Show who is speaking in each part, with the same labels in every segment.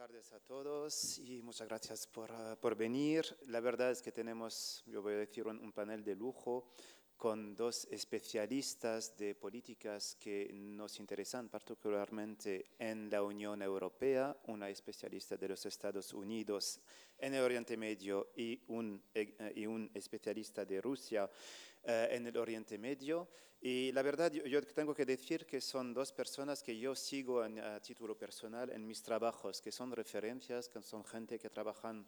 Speaker 1: tardes a todos y muchas gracias por, uh, por, venir. La verdad es que tenemos, yo voy a decir, un, un, panel de lujo con dos especialistas de políticas que nos interesan particularmente en la Unión Europea, una especialista de los Estados Unidos en el Oriente Medio y un, eh, y un especialista de Rusia eh, en el Oriente Medio. Y la verdad, yo, yo, tengo que decir que son dos personas que yo sigo en, a título personal en mis trabajos, que son referencias, que son gente que trabajan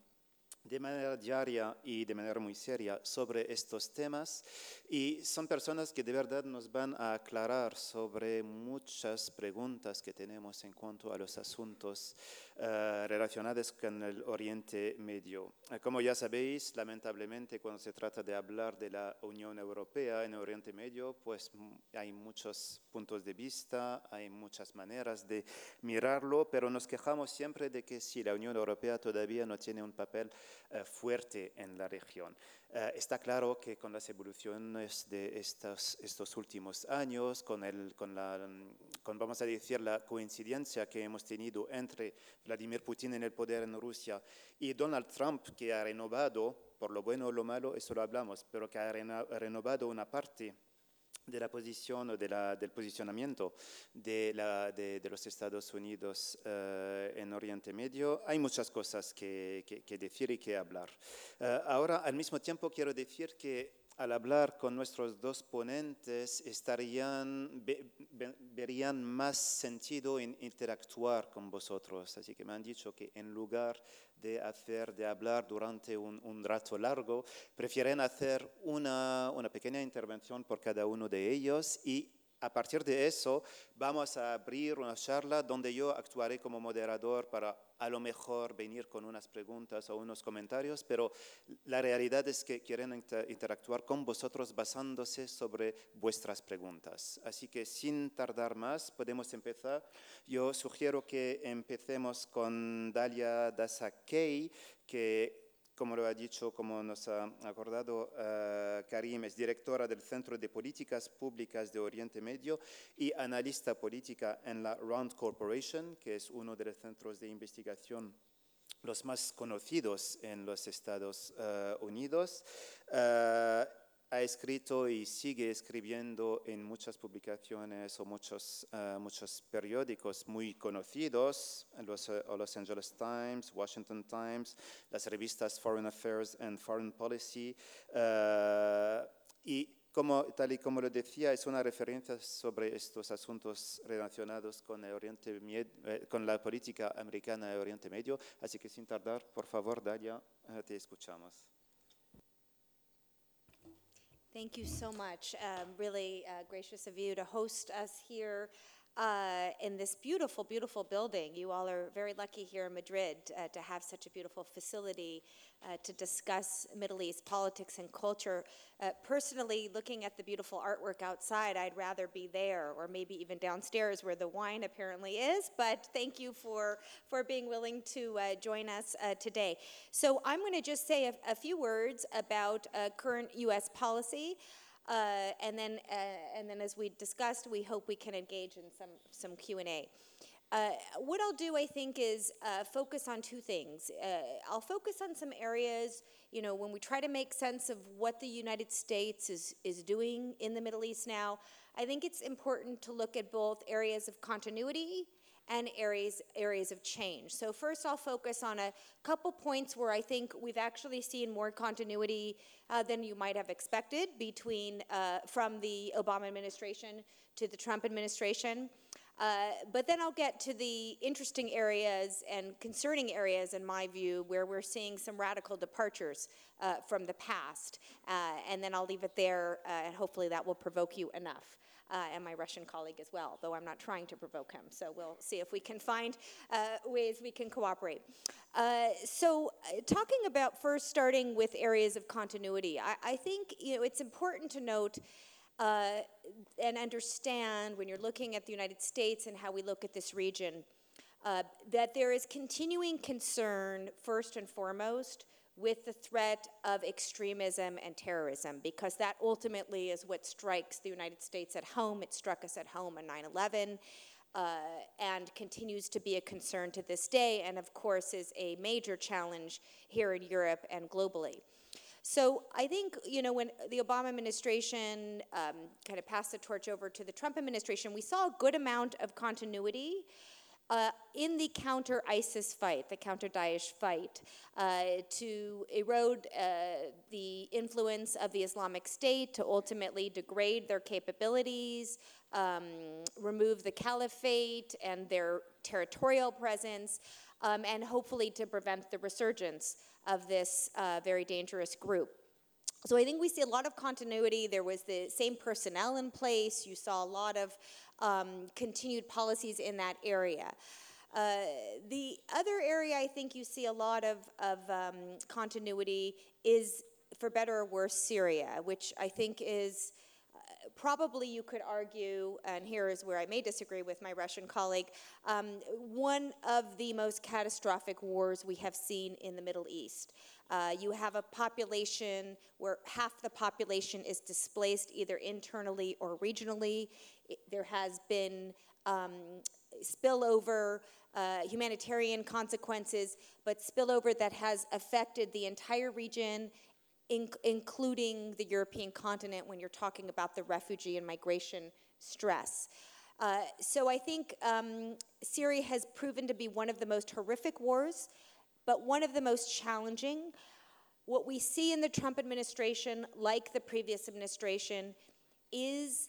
Speaker 1: de manera diaria y de manera muy seria sobre estos temas y son personas que de verdad nos van a aclarar sobre muchas preguntas que tenemos en cuanto a los asuntos uh, relacionados con el Oriente Medio. Uh, como ya sabéis, lamentablemente cuando se trata de hablar de la Unión Europea en Oriente Medio, pues hay muchos puntos de vista, hay muchas maneras de mirarlo, pero nos quejamos siempre de que si la Unión Europea todavía no tiene un papel uh, fuerte en la región. está claro que con las evoluciones de estos, estos últimos años, con, el, con, la, con, vamos a decir, la coincidencia que hemos tenido entre Vladimir Putin en el poder en Rusia y Donald Trump, que ha renovado, por lo bueno o lo malo, eso lo hablamos, pero que ha renovado una parte de la posición, de la, del posicionamiento de, la, de, de, los Estados Unidos uh, en Oriente Medio, hay muchas cosas que, que, que decir y que hablar. Uh, ahora, al mismo tiempo, quiero decir que al hablar con nuestros dos ponentes, estarían, ve, verían más sentido en interactuar con vosotros. Así que me han dicho que en lugar de hacer, de hablar durante un, un rato largo, prefieren hacer una, una pequeña intervención por cada uno de ellos y a partir de eso vamos a abrir una charla donde yo actuaré como moderador para a lo mejor venir con unas preguntas o unos comentarios, pero la realidad es que quieren inter interactuar con vosotros basándose sobre vuestras preguntas. Así que sin tardar más, podemos empezar. Yo sugiero que empecemos con Dalia Dasakei, que como lo ha dicho, como nos ha acordado uh, Karim, es directora del Centro de Políticas Públicas de Oriente Medio y analista política en la Round Corporation, que es uno de los centros de investigación los más conocidos en los Estados uh, Unidos. Uh, ha escrito y sigue escribiendo en muchas publicaciones o muchos, uh, muchos periódicos muy conocidos, los uh, Los Angeles Times, Washington Times, las revistas Foreign Affairs and Foreign Policy. Uh, y como, tal y como lo decía, es una referencia sobre estos asuntos relacionados con, el Oriente, eh, con la política americana de Oriente Medio. Así que sin tardar, por favor, Dalia, te escuchamos.
Speaker 2: Thank you so much. Um, really uh, gracious of you to host us here uh, in this beautiful, beautiful building. You all are very lucky here in Madrid uh, to have such a beautiful facility uh, to discuss Middle East politics and culture. Uh, personally, looking at the beautiful artwork outside, I'd rather be there or maybe even downstairs where the wine apparently is. But thank you for, for being willing to uh, join us uh, today. So I'm going to just say a, a, few words about current U.S. policy. Uh, and then, uh, and then, as we discussed, we hope we can engage in some some Q and A. Uh, what I'll do, I think, is uh, focus on two things. Uh, I'll focus on some areas, you know, when we try to make sense of what the United States is, is doing in the Middle East now, I think it's important to look at both areas of continuity and areas, areas of change. So first I'll focus on a couple points where I think we've actually seen more continuity uh, than you might have expected between, uh, from the Obama administration to the Trump administration. Uh, but then I'll get to the interesting areas and concerning areas, in my view, where we're seeing some radical departures uh, from the past. Uh, and then I'll leave it there, uh, and hopefully that will provoke you enough uh, and my Russian colleague as well, though I'm not trying to provoke him. So we'll see if we can find uh, ways we can cooperate. Uh, so, uh, talking about first starting with areas of continuity, I, I think you know it's important to note. Uh, and understand when you're looking at the United States and how we look at this region, uh, that there is continuing concern, first and foremost, with the threat of extremism and terrorism, because that ultimately is what strikes the United States at home. It struck us at home on 9 11. uh, and continues to be a concern to this day, and of course is a major challenge here in Europe and globally. So I think, you know, when the Obama administration um, kind of passed the torch over to the Trump administration, we saw a good amount of continuity uh, in the counter ISIS fight, the counter Daesh fight, uh, to erode uh, the influence of the Islamic State, to ultimately degrade their capabilities, um, remove the caliphate and their territorial presence, um, and hopefully to prevent the resurgence of this uh, very dangerous group. So I think we see a lot of continuity. There was the same personnel in place. You saw a lot of um, continued policies in that area. Uh, the other area I think you see a lot of, of um, continuity is, for better or worse, Syria, which I think is probably you could argue, and here is where I may disagree with my Russian colleague, um, one of the most catastrophic wars we have seen in the Middle East. Uh, you have a population where half the population is displaced either internally or regionally. It, there has been um, spillover, uh, humanitarian consequences, but spillover that has affected the entire region in, including the European continent when you're talking about the refugee and migration stress. Uh, so I think um, Syria has proven to be one of the most horrific wars, but one of the most challenging. What we see in the Trump administration, like the previous administration, is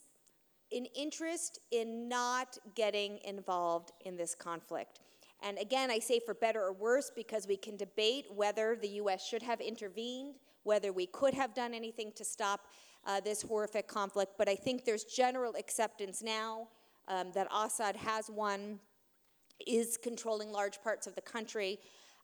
Speaker 2: an interest in not getting involved in this conflict. And again, I say for better or worse because we can debate whether the US should have intervened whether we could have done anything to stop uh, this horrific conflict. But I think there's general acceptance now um, that Assad has won, is controlling large parts of the country.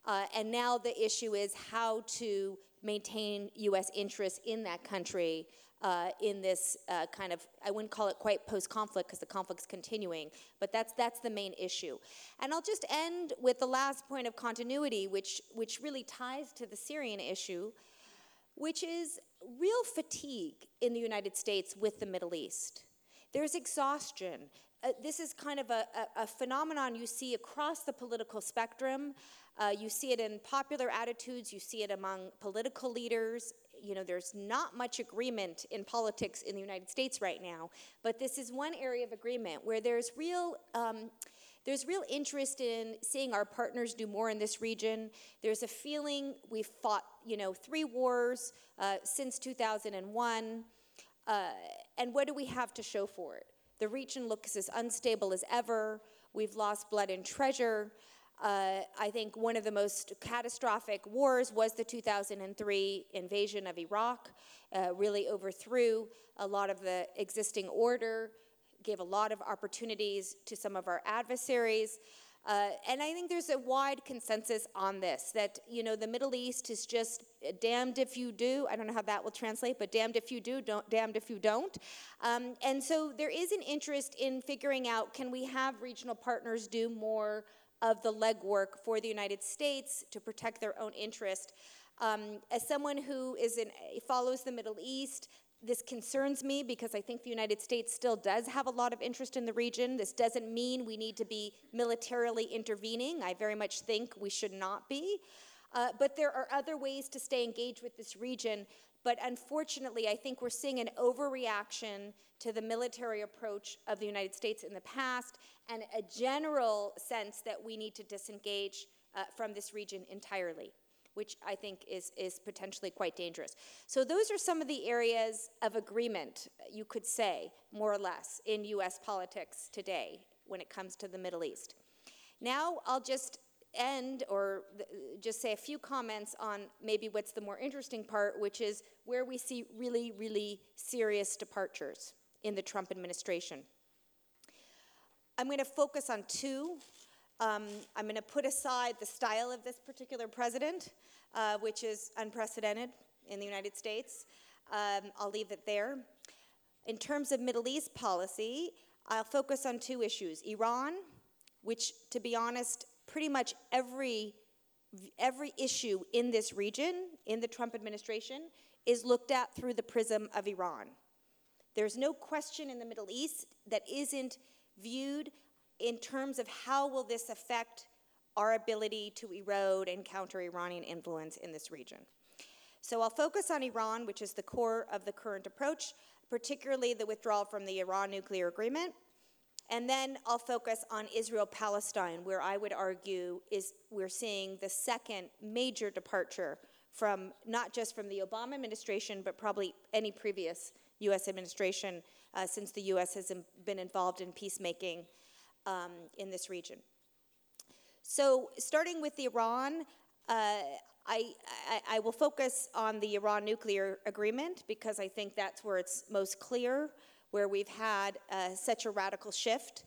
Speaker 2: Uh, and now the issue is how to maintain U.S. interests in that country uh, in this uh, kind of I wouldn't call it quite post-conflict because the conflict's continuing, but that's that's the main issue. And I'll just end with the last point of continuity, which which really ties to the Syrian issue, which is real fatigue in the United States with the Middle East. There's exhaustion. Uh, this is kind of a, a, a, phenomenon you see across the political spectrum. Uh, you see it in popular attitudes, you see it among political leaders. You know, there's not much agreement in politics in the United States right now, but this is one area of agreement where there's real. Um, there's real interest in seeing our partners do more in this region. There's a feeling we've fought, you know, three wars uh, since 2001. Uh, and what do we have to show for it? The region looks as unstable as ever. We've lost blood and treasure. Uh, I think one of the most catastrophic wars was the 2003 invasion of Iraq. Uh, really overthrew a lot of the existing order gave a lot of opportunities to some of our adversaries. Uh, and I think there's a wide consensus on this that, you know, the Middle East is just damned if you do. I don't know how that will translate, but damned if you do, don't, damned if you don't. Um, and so there is an interest in figuring out can we have regional partners do more of the legwork for the United States to protect their own interest. Um, as someone who is in, follows the Middle East, this concerns me because I think the United States still does have a lot of interest in the region. This doesn't mean we need to be militarily intervening. I very much think we should not be. Uh, but there are other ways to stay engaged with this region. But unfortunately, I think we're seeing an overreaction to the military approach of the United States in the past and a general sense that we need to disengage uh, from this region entirely which I think is, is potentially quite dangerous. So, those are some of the areas of agreement, you could say, more or less, in US politics today when it comes to the Middle East. Now, I'll just end or just say a few comments on maybe what's the more interesting part, which is where we see really, really serious departures in the Trump administration. I'm going to focus on two um, I'm going to put aside the style of this particular president, uh, which is unprecedented in the United States. Um, I'll leave it there. In terms of Middle East policy, I'll focus on two issues Iran, which, to be honest, pretty much every every issue in this region, in the Trump administration, is looked at through the prism of Iran. There's no question in the Middle East that isn't viewed in terms of how will this affect our ability to erode and counter Iranian influence in this region. So I'll focus on Iran, which is the core of the current approach, particularly the withdrawal from the Iran nuclear agreement. And then I'll focus on Israel Palestine, where I would argue is we're seeing the second major departure from not just from the Obama administration, but probably any previous U.S. administration uh, since the U.S. has been involved in peacemaking um, in this region. So, starting with Iran, uh, I, I, I, will focus on the Iran nuclear agreement because I think that's where it's most clear, where we've had uh, such a radical shift.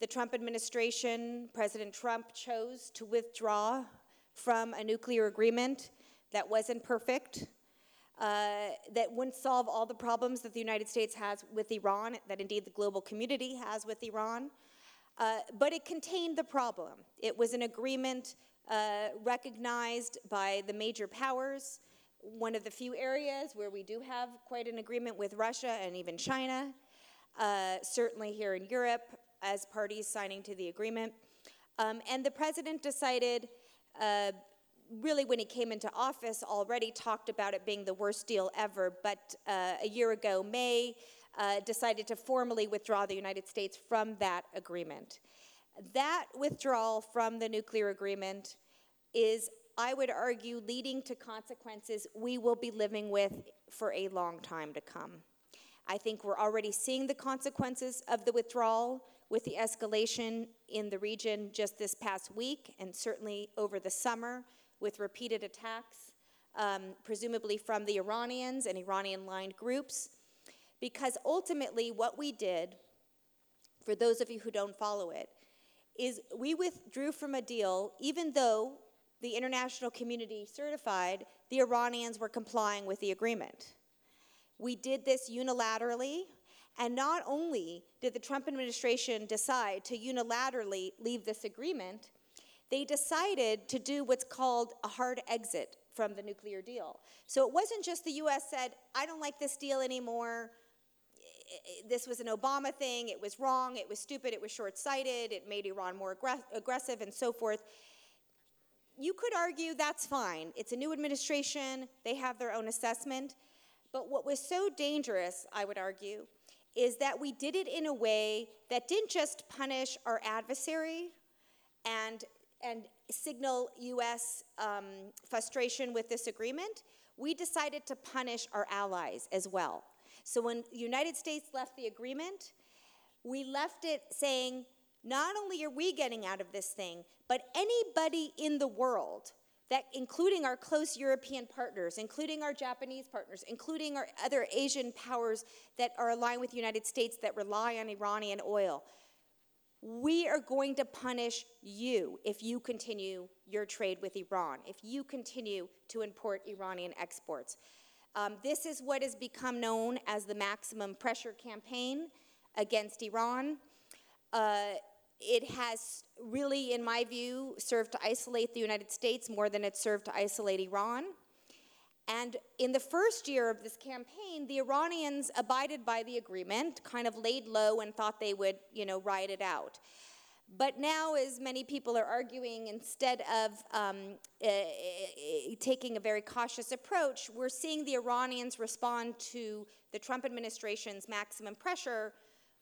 Speaker 2: The Trump administration, President Trump chose to withdraw from a nuclear agreement that wasn't perfect, uh, that wouldn't solve all the problems that the United States has with Iran, that indeed the global community has with Iran. Uh, but it contained the problem. It was an agreement uh, recognized by the major powers, one of the few areas where we do have quite an agreement with Russia and even China, uh, certainly here in Europe as parties signing to the agreement. Um, and the president decided, uh, really when he came into office, already talked about it being the worst deal ever, but uh, a year ago, May, uh, decided to formally withdraw the United States from that agreement. That withdrawal from the nuclear agreement is, I would argue, leading to consequences we will be living with for a long time to come. I think we're already seeing the consequences of the withdrawal with the escalation in the region just this past week and certainly over the summer with repeated attacks, um, presumably from the Iranians and Iranian lined groups. Because ultimately, what we did, for those of you who don't follow it, is we withdrew from a deal even though the international community certified the Iranians were complying with the agreement. We did this unilaterally, and not only did the Trump administration decide to unilaterally leave this agreement, they decided to do what's called a hard exit from the nuclear deal. So it wasn't just the US said, I don't like this deal anymore, this was an Obama thing, it was wrong, it was stupid, it was short sighted, it made Iran more aggressive, and so forth. You could argue that's fine. It's a new administration, they have their own assessment. But what was so dangerous, I would argue, is that we did it in a way that didn't just punish our adversary and, and signal US um, frustration with this agreement. We decided to punish our allies as well. So when the United States left the agreement, we left it saying, not only are we getting out of this thing, but anybody in the world that including our close European partners, including our Japanese partners, including our other Asian powers that are aligned with the United States that rely on Iranian oil, we are going to punish you if you continue your trade with Iran, if you continue to import Iranian exports. Um, this is what has become known as the maximum pressure campaign against Iran. Uh, it has really, in my view, served to isolate the United States more than it served to isolate Iran. And in the first year of this campaign, the Iranians abided by the agreement, kind of laid low and thought they would, you know, ride it out. But now, as many people are arguing, instead of um, uh, taking a very cautious approach, we're seeing the Iranians respond to the Trump administration's maximum pressure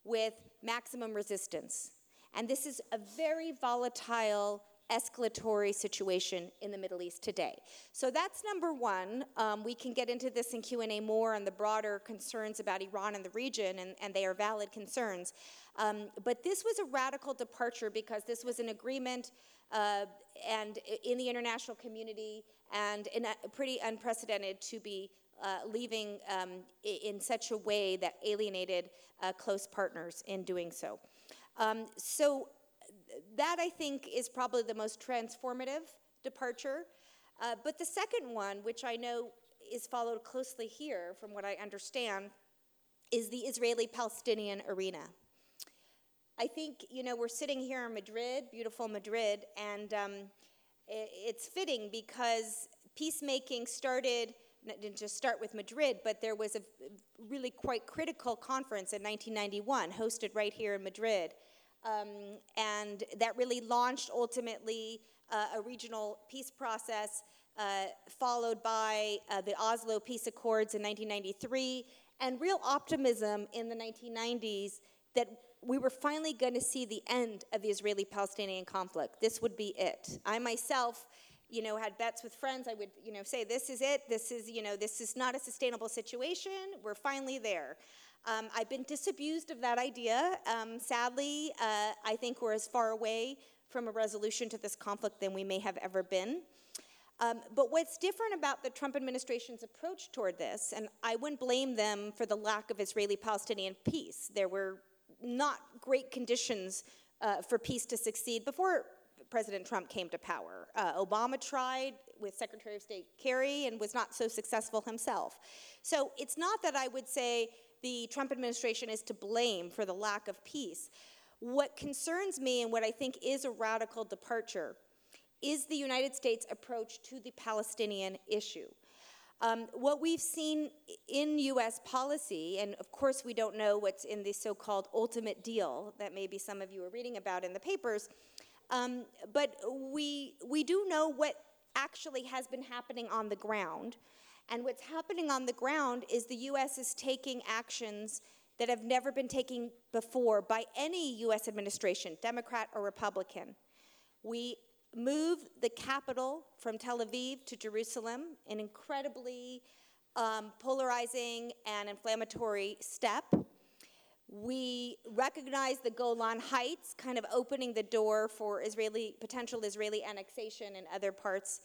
Speaker 2: with maximum resistance. And this is a very volatile escalatory situation in the Middle East today. So that's number one. Um, we can get into this in Q&A more on the broader concerns about Iran and the region, and, and they are valid concerns. Um, but this was a radical departure because this was an agreement uh, and in the international community and in pretty unprecedented to be uh, leaving um, in such a way that alienated uh, close partners in doing so. Um, so that I think is probably the most transformative departure. Uh, but the second one, which I know is followed closely here from what I understand, is the Israeli Palestinian arena. I think, you know, we're sitting here in Madrid, beautiful Madrid, and um, it's fitting because peacemaking started, didn't just start with Madrid, but there was a really quite critical conference in 1991 hosted right here in Madrid um, and that really launched ultimately uh, a regional peace process, uh, followed by uh, the Oslo Peace Accords in 1993, and real optimism in the 1990s that we were finally going to see the end of the Israeli Palestinian conflict. This would be it. I myself, you know, had bets with friends. I would, you know, say, this is it. This is, you know, this is not a sustainable situation. We're finally there. Um, I've been disabused of that idea. Um, sadly, uh, I think we're as far away from a resolution to this conflict than we may have ever been. Um, but what's different about the Trump administration's approach toward this, and I wouldn't blame them for the lack of Israeli Palestinian peace. There were not great conditions uh, for peace to succeed before President Trump came to power. Uh, Obama tried with Secretary of State Kerry and was not so successful himself. So it's not that I would say the Trump administration is to blame for the lack of peace. What concerns me and what I think is a radical departure is the United States approach to the Palestinian issue. Um, what we've seen in US policy, and of course we don't know what's in the so called ultimate deal that maybe some of you are reading about in the papers, um, but we, we do know what actually has been happening on the ground. And what's happening on the ground is the US is taking actions that have never been taken before by any US administration, Democrat or Republican. We move the capital from Tel Aviv to Jerusalem, an incredibly um, polarizing and inflammatory step. We recognize the Golan Heights, kind of opening the door for Israeli potential Israeli annexation in other parts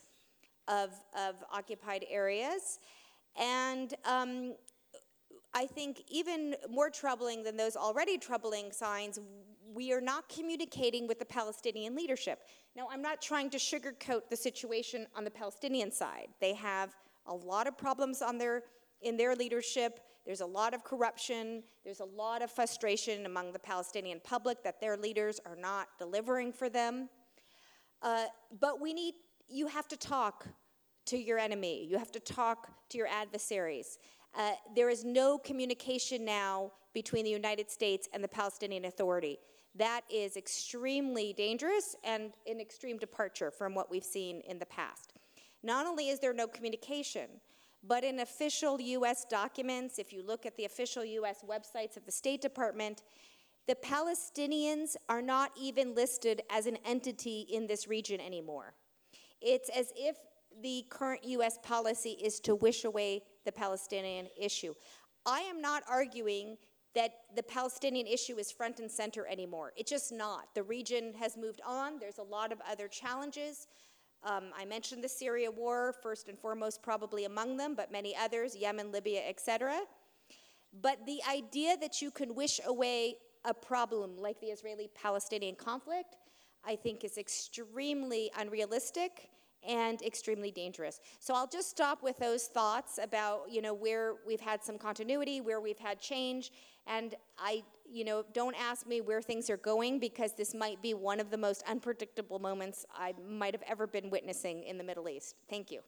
Speaker 2: of, of occupied areas. And um, I think even more troubling than those already troubling signs, we are not communicating with the Palestinian leadership. Now, I'm not trying to sugarcoat the situation on the Palestinian side. They have a lot of problems on their, in their leadership. There's a lot of corruption. There's a lot of frustration among the Palestinian public that their leaders are not delivering for them. Uh, but we need, you have to talk to your enemy. You have to talk to your adversaries. Uh, there is no communication now between the United States and the Palestinian Authority. That is extremely dangerous and an extreme departure from what we've seen in the past. Not only is there no communication, but in official US documents, if you look at the official US websites of the State Department, the Palestinians are not even listed as an entity in this region anymore. It's as if the current US policy is to wish away the Palestinian issue. I am not arguing that the Palestinian issue is front and center anymore. It's just not. The region has moved on. There's a lot of other challenges. Um, I mentioned the Syria war, first and foremost, probably among them, but many others, Yemen, Libya, etc. But the idea that you can wish away a problem like the Israeli Palestinian conflict, I think, is extremely unrealistic and extremely dangerous. So I'll just stop with those thoughts about, you know, where we've had some continuity, where we've had change, and I, you know, don't ask me where things are going because this might be one of the most unpredictable moments I might have ever been witnessing in the Middle East. Thank you.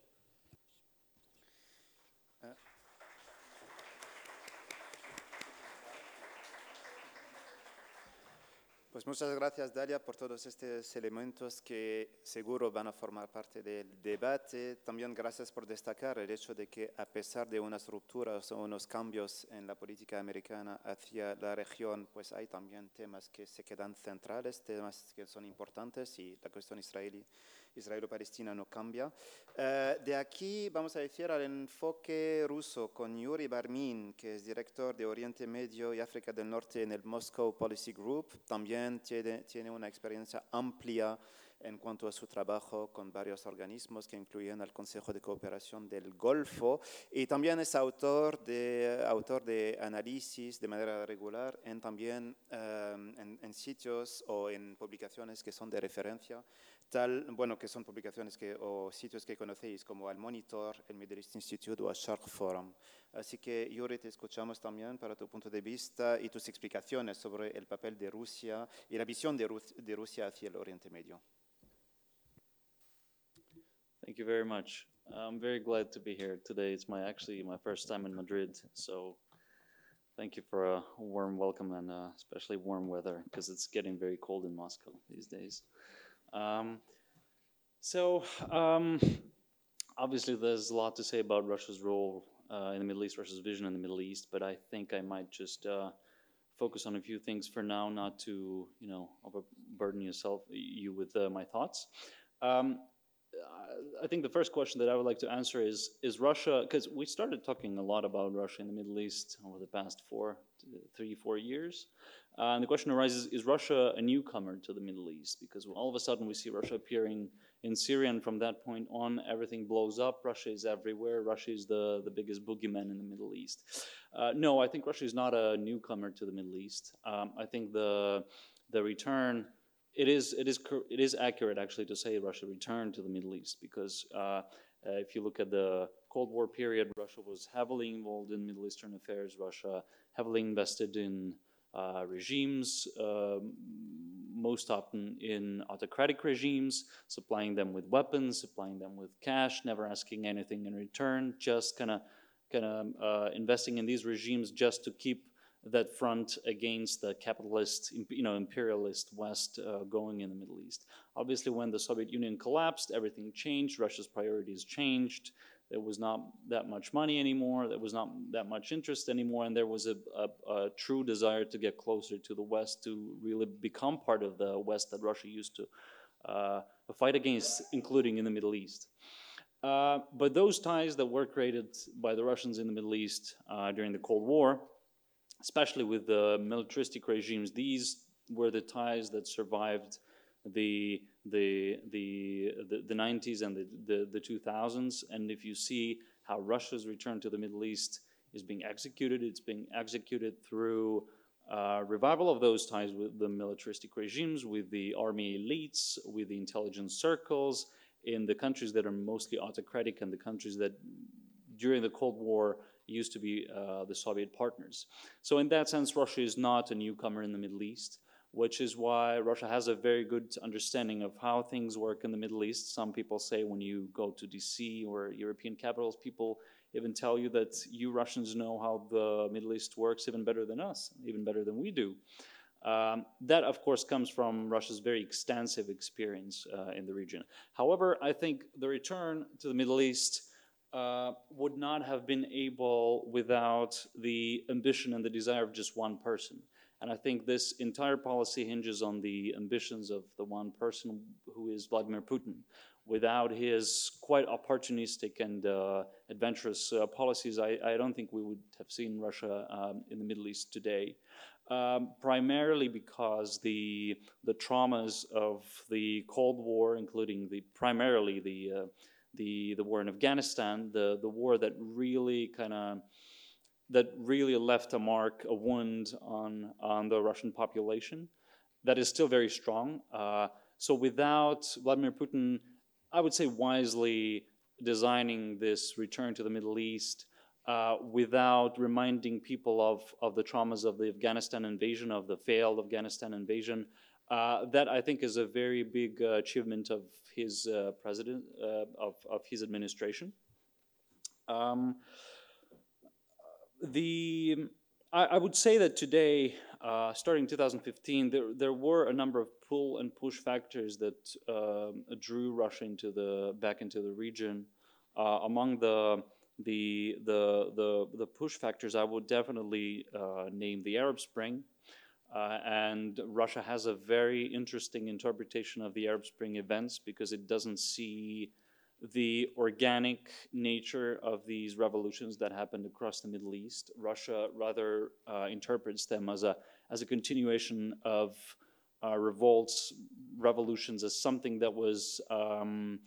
Speaker 1: Pues muchas gracias, Dalia, por todos estos elementos que seguro van a formar parte del debate. También gracias por destacar el hecho de que a pesar de unas rupturas o unos cambios en la política americana hacia la región, pues hay también temas que se quedan centrales, temas que son importantes y la cuestión israelí israelo-palestina no cambia. Eh, de aquí vamos a decir al enfoque ruso con Yuri Barmin, que es director de Oriente Medio y África del Norte en el Moscow Policy Group. También tiene, una experiencia amplia en cuanto a su trabajo con varios organismos que incluyen el Consejo de Cooperación del Golfo y también es autor de, análisis de manera regular en también eh, en, sitios o en publicaciones que son de referencia tal, bueno, que son publicaciones que, o sitios que conocéis como el Monitor, el Middle East Institute o el Shark Forum. Así que, Yuri, te escuchamos también para tu punto de vista y tus explicaciones sobre el papel de Rusia y la visión de, de Rusia hacia el Oriente Medio.
Speaker 3: Thank you very much. I'm very glad to be here today. It's my actually my first time in Madrid, so Thank you for a warm welcome and uh, especially warm weather because it's getting very cold in Moscow these days. Um, so, um, obviously, there's a lot to say about Russia's role uh, in the Middle East, Russia's vision in the Middle East, but I think I might just uh, focus on a few things for now, not to you know overburden yourself you with uh, my thoughts. Um, I think the first question that I would like to answer is is Russia because we started talking a lot about Russia in the Middle East over the past four, three, four years, uh, and the question arises: Is Russia a newcomer to the Middle East? Because all of a sudden we see Russia appearing in Syria, and from that point on, everything blows up. Russia is everywhere. Russia is the the biggest boogeyman in the Middle East. Uh, no, I think Russia is not a newcomer to the Middle East. Um, I think the the return it is it is it is accurate actually to say Russia returned to the Middle East because uh, uh, if you look at the Cold War period, Russia was heavily involved in Middle Eastern affairs. Russia heavily invested in uh, regimes, um, most often in autocratic regimes, supplying them with weapons, supplying them with cash, never asking anything in return, just kind of kind of uh, investing in these regimes just to keep that front against the capitalist, you know, imperialist West uh, going in the Middle East. Obviously, when the Soviet Union collapsed, everything changed. Russia's priorities changed. There was not that much money anymore. There was not that much interest anymore, and there was a, a, a true desire to get closer to the West, to really become part of the West that Russia used to uh, fight against, including in the Middle East. Uh, but those ties that were created by the Russians in the Middle East uh, during the Cold War especially with the militaristic regimes, these were the ties that survived the the the the, the 90s and the, the, the 2000s. And if you see how Russia's return to the Middle East is being executed, it's being executed through uh, revival of those ties with the militaristic regimes, with the army elites, with the intelligence circles in the countries that are mostly autocratic and the countries that during the Cold War used to be uh, the Soviet partners. So, in that sense, Russia is not a newcomer in the Middle East, which is why Russia has a very good understanding of how things work in the Middle East. Some people say when you go to DC or European capitals, people even tell you that you Russians know how the Middle East works even better than us, even better than we do. Um, that, of course, comes from Russia's very extensive experience uh, in the region. However, I think the return to the Middle East uh, would not have been able without the ambition and the desire of just one person. And I think this entire policy hinges on the ambitions of the one person who is Vladimir Putin. Without his quite opportunistic and uh, adventurous uh, policies, I, I, don't think we would have seen Russia um, in the Middle East today. Um, primarily because the the traumas of the Cold War, including the primarily the uh, the, the war in Afghanistan, the, the war that really kind of that really left a mark, a wound on, on the Russian population that is still very strong. Uh, so without Vladimir Putin, I would say wisely designing this return to the Middle East, uh, without reminding people of, of the traumas of the Afghanistan invasion, of the failed Afghanistan invasion, uh, that I think is a very big uh, achievement of his uh, president uh, of, of his administration. Um, the I, I, would say that today, uh, starting 2015, there there were a number of pull and push factors that um, drew Russia into the back into the region. among the the the the the push factors, I would definitely name the Arab Spring. Uh, and Russia has a very interesting interpretation of the Arab Spring events because it doesn't see the organic nature of these revolutions that happened across the Middle East. Russia rather uh, interprets them as a as a continuation of uh, revolts, revolutions, as something that was um,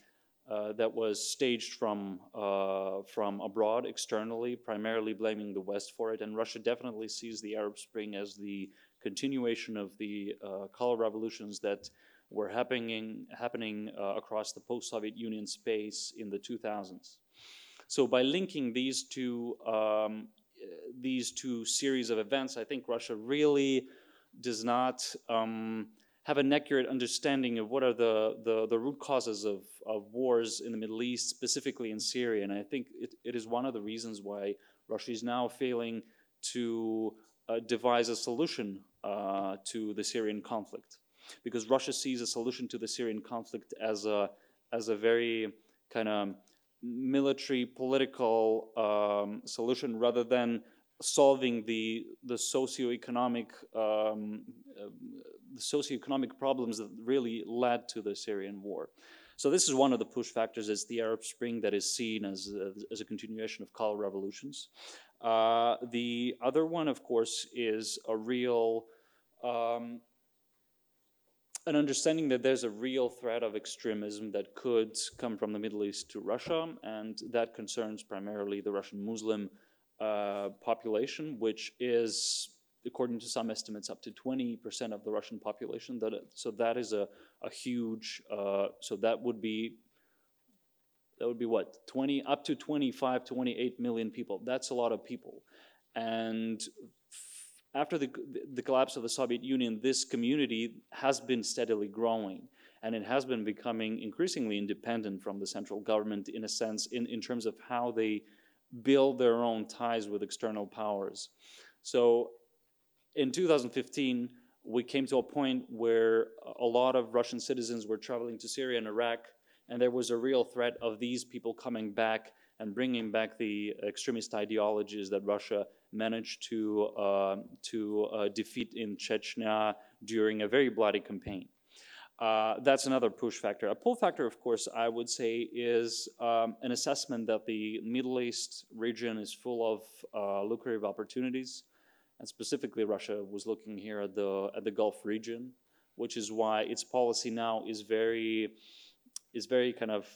Speaker 3: uh, that was staged from uh, from abroad externally, primarily blaming the West for it. And Russia definitely sees the Arab Spring as the continuation of the uh, color revolutions that were happening, happening uh, across the post-Soviet Union space in the 2000s. So by linking these two, um, these two series of events, I think Russia really does not um, have an accurate understanding of what are the, the, the, root causes of, of wars in the Middle East, specifically in Syria. And I think it, it is one of the reasons why Russia is now failing to uh, devise a solution uh, to the Syrian conflict, because Russia sees a solution to the Syrian conflict as a as a very kind of military political um, solution rather than solving the the socioeconomic um, uh, the socioeconomic problems that really led to the Syrian war. So this is one of the push factors is the Arab Spring that is seen as a, as a continuation of color revolutions. Uh, the other one, of course, is a real um, an understanding that there's a real threat of extremism that could come from the Middle East to Russia, and that concerns primarily the Russian Muslim uh, population, which is, according to some estimates, up to 20% of the Russian population. That, so that is a, a huge, uh, so that would be, that would be what, 20, up to 25, 28 million people. That's a lot of people. And after the, the collapse of the Soviet Union, this community has been steadily growing and it has been becoming increasingly independent from the central government in a sense, in, in terms of how they build their own ties with external powers. So in 2015, we came to a point where a lot of Russian citizens were traveling to Syria and Iraq, and there was a real threat of these people coming back and bringing back the extremist ideologies that Russia managed to, uh, to uh, defeat in Chechnya during a very bloody campaign. Uh, that's another push factor. A pull factor, of course, I would say is um, an assessment that the Middle East region is full of uh, lucrative opportunities, and specifically Russia was looking here at the at the Gulf region, which is why its policy now is very is very kind of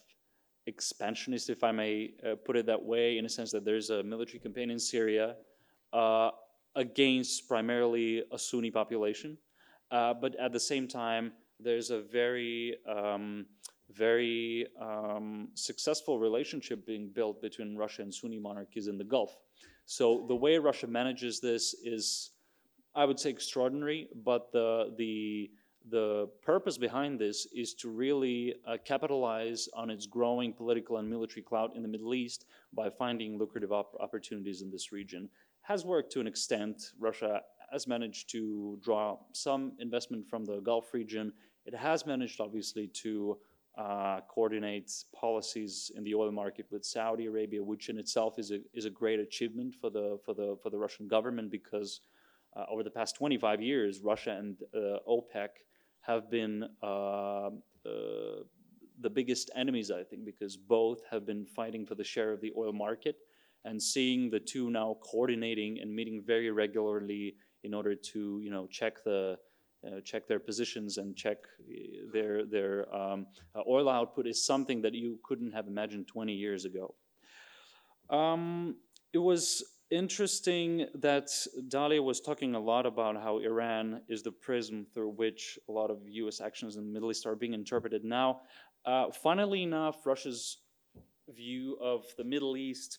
Speaker 3: expansionist, if I may uh, put it that way, in a sense that there's a military campaign in Syria uh, against primarily a Sunni population, uh, but at the same time there's a very um, very um, successful relationship being built between Russia and Sunni monarchies in the Gulf. So the way Russia manages this is, I would say, extraordinary. But the the the purpose behind this is to really uh, capitalize on its growing political and military clout in the Middle East by finding lucrative op opportunities in this region. Has worked to an extent. Russia has managed to draw some investment from the Gulf region. It has managed, obviously, to uh, coordinate policies in the oil market with Saudi Arabia, which in itself is a, is a great achievement for the, for, the, for the Russian government because uh, over the past 25 years, Russia and uh, OPEC have been uh, uh, the biggest enemies, I think, because both have been fighting for the share of the oil market and seeing the two now coordinating and meeting very regularly in order to you know check the uh, check their positions and check uh, their their um, uh, oil output is something that you couldn't have imagined 20 years ago. Um, it was interesting that Dalia was talking a lot about how Iran is the prism through which a lot of U.S. actions in the Middle East are being interpreted now. Uh, funnily enough, Russia's view of the Middle East,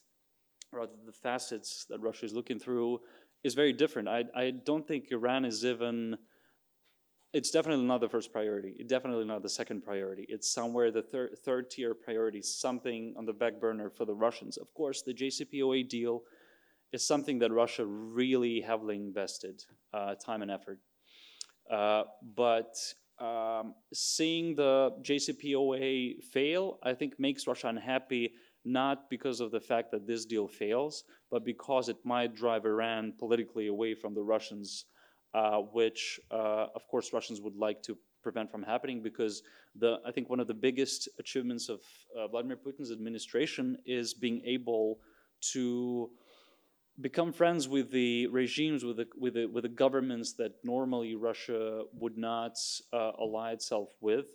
Speaker 3: rather the facets that Russia is looking through, is very different. I, I don't think Iran is even, it's definitely not the first priority. It's definitely not the second priority. It's somewhere the thir third tier priority, something on the back burner for the Russians. Of course, the JCPOA deal is something that Russia really heavily invested uh, time and effort. Uh, but um, seeing the JCPOA fail, I think makes Russia unhappy not because of the fact that this deal fails, but because it might drive Iran politically away from the Russians, uh, which, uh, of course, Russians would like to prevent from happening because the, I think one of the biggest achievements of uh, Vladimir Putin's administration is being able to become friends with the regimes, with the, with the, with the governments that normally Russia would not uh, ally itself with.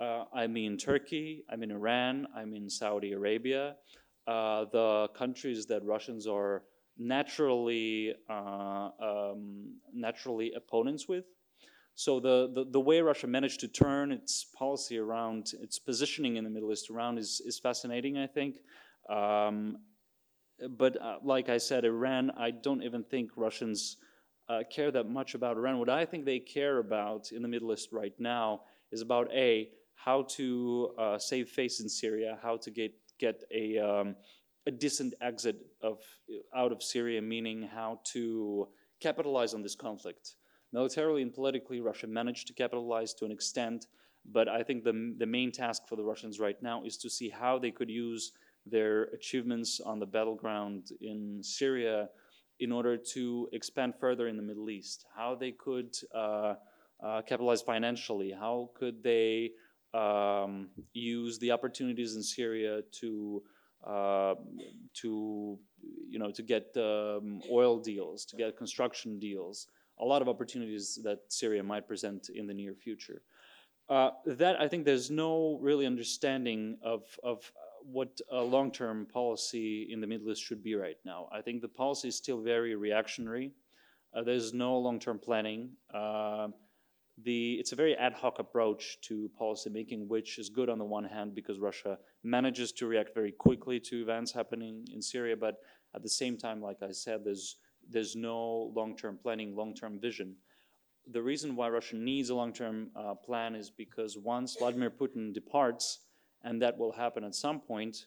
Speaker 3: Uh, I mean Turkey, I'm in Iran, I'm in Saudi Arabia. Uh, the countries that Russians are naturally uh, um, naturally opponents with. So the, the, the, way Russia managed to turn its policy around, its positioning in the Middle East around is, is fascinating, I think. Um, but uh, like I said, Iran, I don't even think Russians uh, care that much about Iran. What I think they care about in the Middle East right now is about A, how to uh, save face in Syria, how to get, get a, um, a decent exit of out of Syria, meaning how to capitalize on this conflict. Militarily and politically, Russia managed to capitalize to an extent, but I think the, the main task for the Russians right now is to see how they could use their achievements on the battleground in Syria in order to expand further in the Middle East, how they could uh, uh, capitalize financially, how could they um, use the opportunities in Syria to uh, to you know to get um, oil deals, to get construction deals, a lot of opportunities that Syria might present in the near future. Uh, that I think there's no really understanding of of what a long-term policy in the Middle East should be right now. I think the policy is still very reactionary. Uh, there's no long-term planning. Uh, the, it's a very ad hoc approach to policy making, which is good on the one hand because Russia manages to react very quickly to events happening in Syria, but at the same time, like I said, there's there's no long-term planning, long-term vision. The reason why Russia needs a long-term uh, plan is because once Vladimir Putin departs, and that will happen at some point,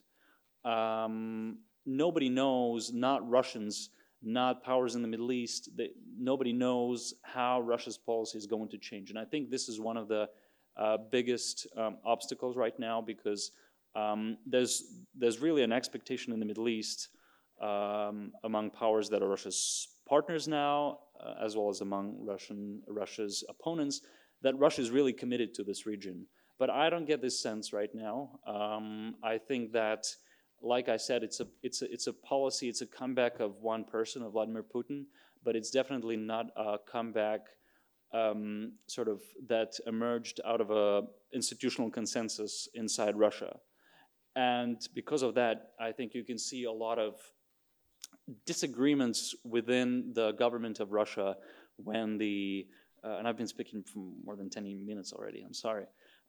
Speaker 3: um, nobody knows, not Russians, not powers in the Middle East. Nobody knows how Russia's policy is going to change. And I think this is one of the uh, biggest um, obstacles right now because um, there's, there's really an expectation in the Middle East um, among powers that are Russia's partners now, uh, as well as among Russian, Russia's opponents, that Russia is really committed to this region. But I don't get this sense right now. Um, I think that like I said, it's a it's a it's a policy. It's a comeback of one person, of Vladimir Putin, but it's definitely not a comeback um, sort of that emerged out of a institutional consensus inside Russia. And because of that, I think you can see a lot of disagreements within the government of Russia when the uh, and I've been speaking for more than 10 minutes already. I'm sorry.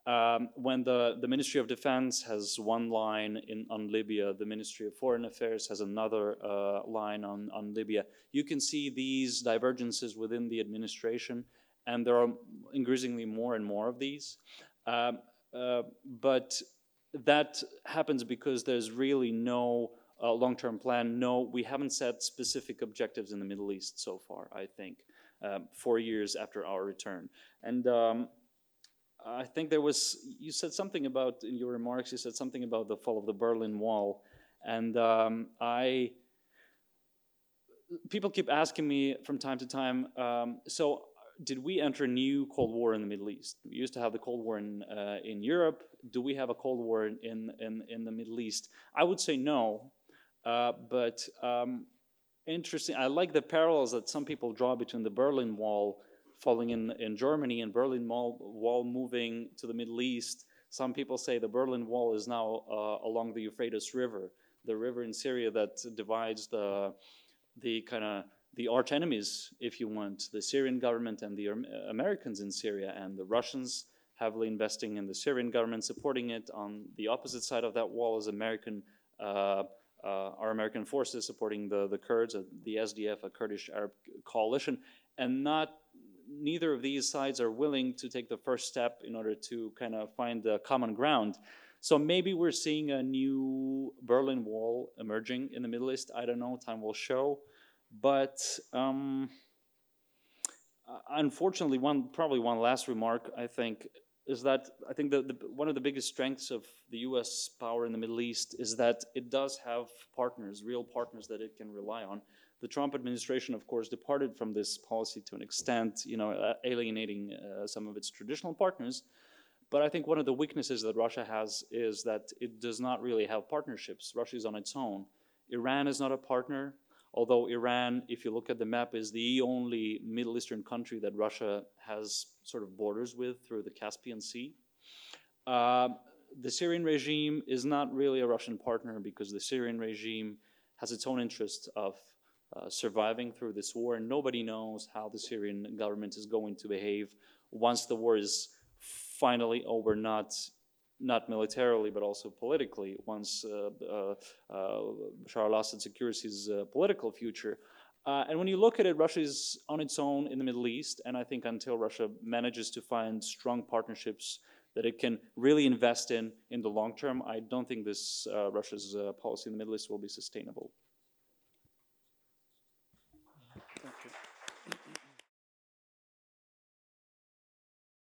Speaker 3: Um, when the, the Ministry of Defense has one line in, on Libya, the Ministry of Foreign Affairs has another uh, line on, on Libya, you can see these divergences within the administration, and there are increasingly more and more of these. Um, uh, but that happens because there's really no uh, long-term plan. No, we haven't set specific objectives in the Middle East so far, I think, um, four years after our return. And um, I think there was, you said something about, in your remarks, you said something about the fall of the Berlin Wall. And um, I, people keep asking me from time to time, um, so did we enter a new Cold War in the Middle East? We used to have the Cold War in, uh, in Europe. Do we have a Cold War in, in, in the Middle East? I would say no, uh, but um, interesting. I like the parallels that some people draw between the Berlin Wall falling in, in Germany and Berlin Wall, wall moving to the Middle East. Some people say the Berlin Wall is now uh, along the Euphrates River, the river in Syria that divides the, the kind of the arch enemies, if you want, the Syrian government and the Americans in Syria, and the Russians heavily investing in the Syrian government, supporting it. On the opposite side of that wall is American, uh, uh, our American forces supporting the, the Kurds, uh, the SDF, a Kurdish Arab coalition, and not neither of these sides are willing to take the first step in order to kind of find the common ground. So maybe we're seeing a new Berlin Wall emerging in the Middle East. I don't know, time will show. But um, uh, unfortunately, one probably one last remark I think is that I think that the, one of the biggest strengths of the U.S. power in the Middle East is that it does have partners, real partners that it can rely on. The Trump administration, of course, departed from this policy to an extent, you know, uh, alienating uh, some of its traditional partners. But I think one of the weaknesses that Russia has is that it does not really have partnerships. Russia is on its own. Iran is not a partner, although Iran, if you look at the map, is the only Middle Eastern country that Russia has sort of borders with through the Caspian Sea. Uh, the Syrian regime is not really a Russian partner because the Syrian regime has its own interests of uh, surviving through this war, and nobody knows how the Syrian government is going to behave once the war is finally over, not not militarily but also politically. Once uh, uh, uh Bashar al-Assad secures his uh, political future. and when you look at it, Russia is on its own in the Middle East, and I think until Russia manages to find strong partnerships that it can really invest in in the long term, I don't think this uh, Russia's uh, policy in the Middle East will be sustainable.